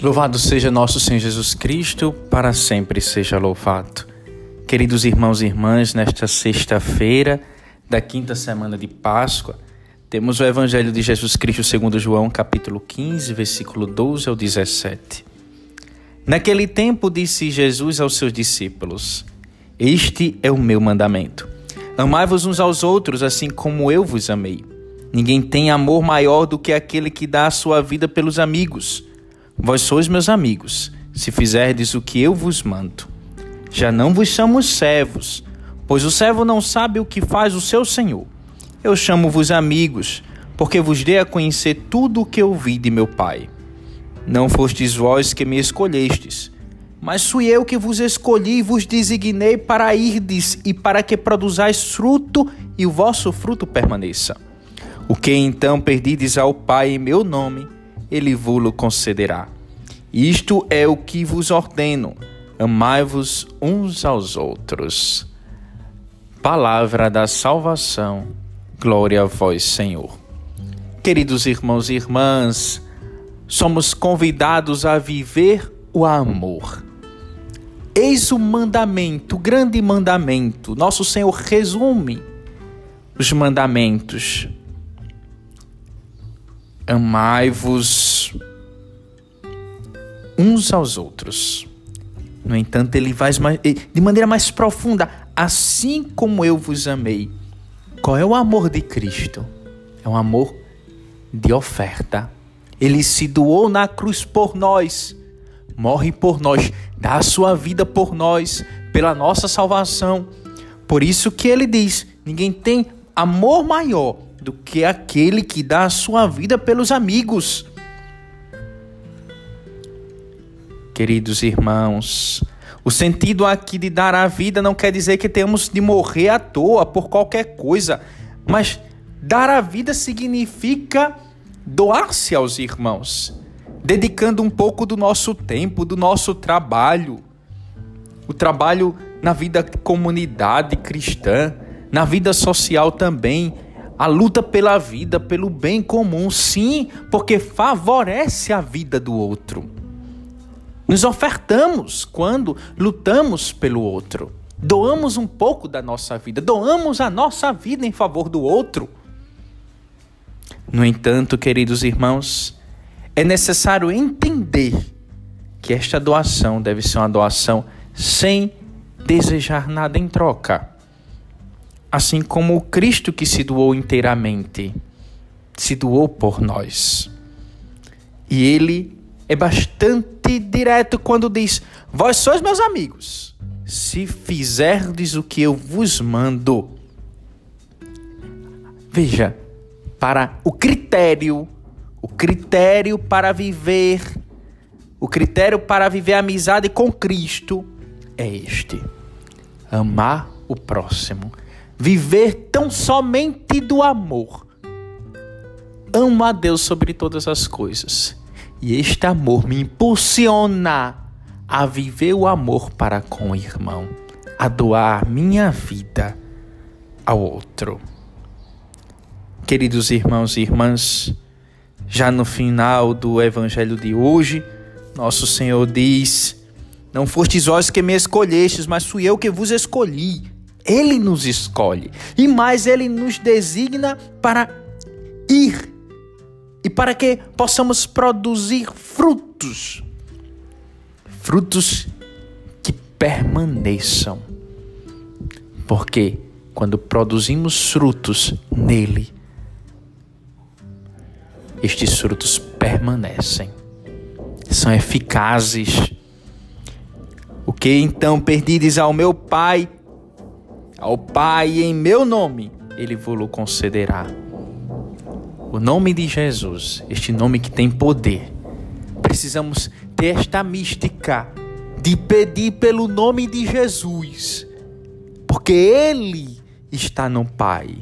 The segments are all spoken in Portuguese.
Louvado seja nosso Senhor Jesus Cristo, para sempre seja louvado. Queridos irmãos e irmãs, nesta sexta-feira da quinta semana de Páscoa, temos o Evangelho de Jesus Cristo segundo João, capítulo 15, versículo 12 ao 17. Naquele tempo disse Jesus aos seus discípulos: Este é o meu mandamento. Amai-vos uns aos outros, assim como eu vos amei. Ninguém tem amor maior do que aquele que dá a sua vida pelos amigos. Vós sois meus amigos, se fizerdes o que eu vos mando. Já não vos chamo servos, pois o servo não sabe o que faz o seu senhor. Eu chamo-vos amigos, porque vos dei a conhecer tudo o que ouvi de meu Pai. Não fostes vós que me escolhestes, mas fui eu que vos escolhi e vos designei para irdes e para que produzais fruto e o vosso fruto permaneça. O que então perdides ao Pai em meu nome, ele vos concederá. Isto é o que vos ordeno: amai-vos uns aos outros. Palavra da salvação, glória a vós, Senhor. Queridos irmãos e irmãs, somos convidados a viver o amor. Eis o mandamento, o grande mandamento. Nosso Senhor resume os mandamentos amai-vos uns aos outros. No entanto, ele vai de maneira mais profunda, assim como eu vos amei. Qual é o amor de Cristo? É um amor de oferta. Ele se doou na cruz por nós, morre por nós, dá a sua vida por nós, pela nossa salvação. Por isso que ele diz: ninguém tem amor maior do que aquele que dá a sua vida pelos amigos. Queridos irmãos, o sentido aqui de dar a vida não quer dizer que temos de morrer à toa por qualquer coisa, mas dar a vida significa doar-se aos irmãos, dedicando um pouco do nosso tempo, do nosso trabalho, o trabalho na vida comunidade cristã, na vida social também, a luta pela vida, pelo bem comum, sim, porque favorece a vida do outro. Nos ofertamos quando lutamos pelo outro. Doamos um pouco da nossa vida, doamos a nossa vida em favor do outro. No entanto, queridos irmãos, é necessário entender que esta doação deve ser uma doação sem desejar nada em troca assim como o Cristo que se doou inteiramente, se doou por nós. E ele é bastante direto quando diz: Vós sois meus amigos, se fizerdes o que eu vos mando. Veja, para o critério, o critério para viver, o critério para viver a amizade com Cristo é este: amar o próximo viver tão somente do amor. Amo a Deus sobre todas as coisas. E este amor me impulsiona a viver o amor para com o irmão, a doar minha vida ao outro. Queridos irmãos e irmãs, já no final do evangelho de hoje, nosso Senhor diz: Não fostes vós que me escolhestes, mas fui eu que vos escolhi ele nos escolhe e mais Ele nos designa para ir e para que possamos produzir frutos frutos que permaneçam. Porque quando produzimos frutos nele, estes frutos permanecem, são eficazes. O que então perdides ao meu Pai, ao Pai em meu nome, ele vos concederá. O nome de Jesus, este nome que tem poder. Precisamos ter esta mística de pedir pelo nome de Jesus, porque Ele está no Pai.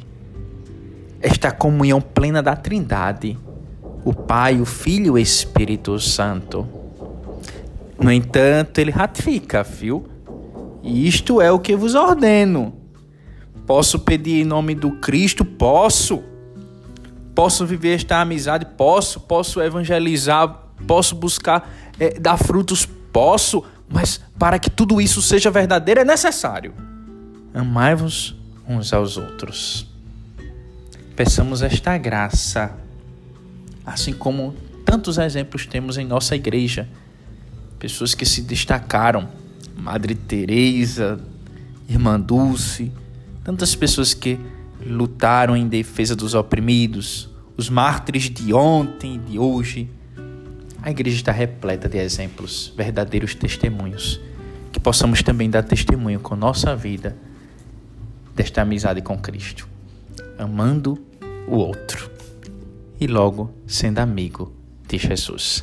Esta comunhão plena da Trindade, o Pai, o Filho e o Espírito Santo. No entanto, ele ratifica, viu? E isto é o que vos ordeno Posso pedir em nome do Cristo? Posso. Posso viver esta amizade? Posso. Posso evangelizar posso buscar é, dar frutos, posso, mas para que tudo isso seja verdadeiro é necessário. Amai-vos uns aos outros. Peçamos esta graça, assim como tantos exemplos temos em nossa igreja. Pessoas que se destacaram, Madre Teresa, Irmã Dulce, tantas pessoas que lutaram em defesa dos oprimidos, os mártires de ontem e de hoje. A igreja está repleta de exemplos, verdadeiros testemunhos, que possamos também dar testemunho com nossa vida desta amizade com Cristo, amando o outro e logo sendo amigo de Jesus.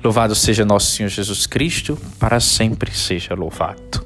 Louvado seja nosso Senhor Jesus Cristo, para sempre seja louvado.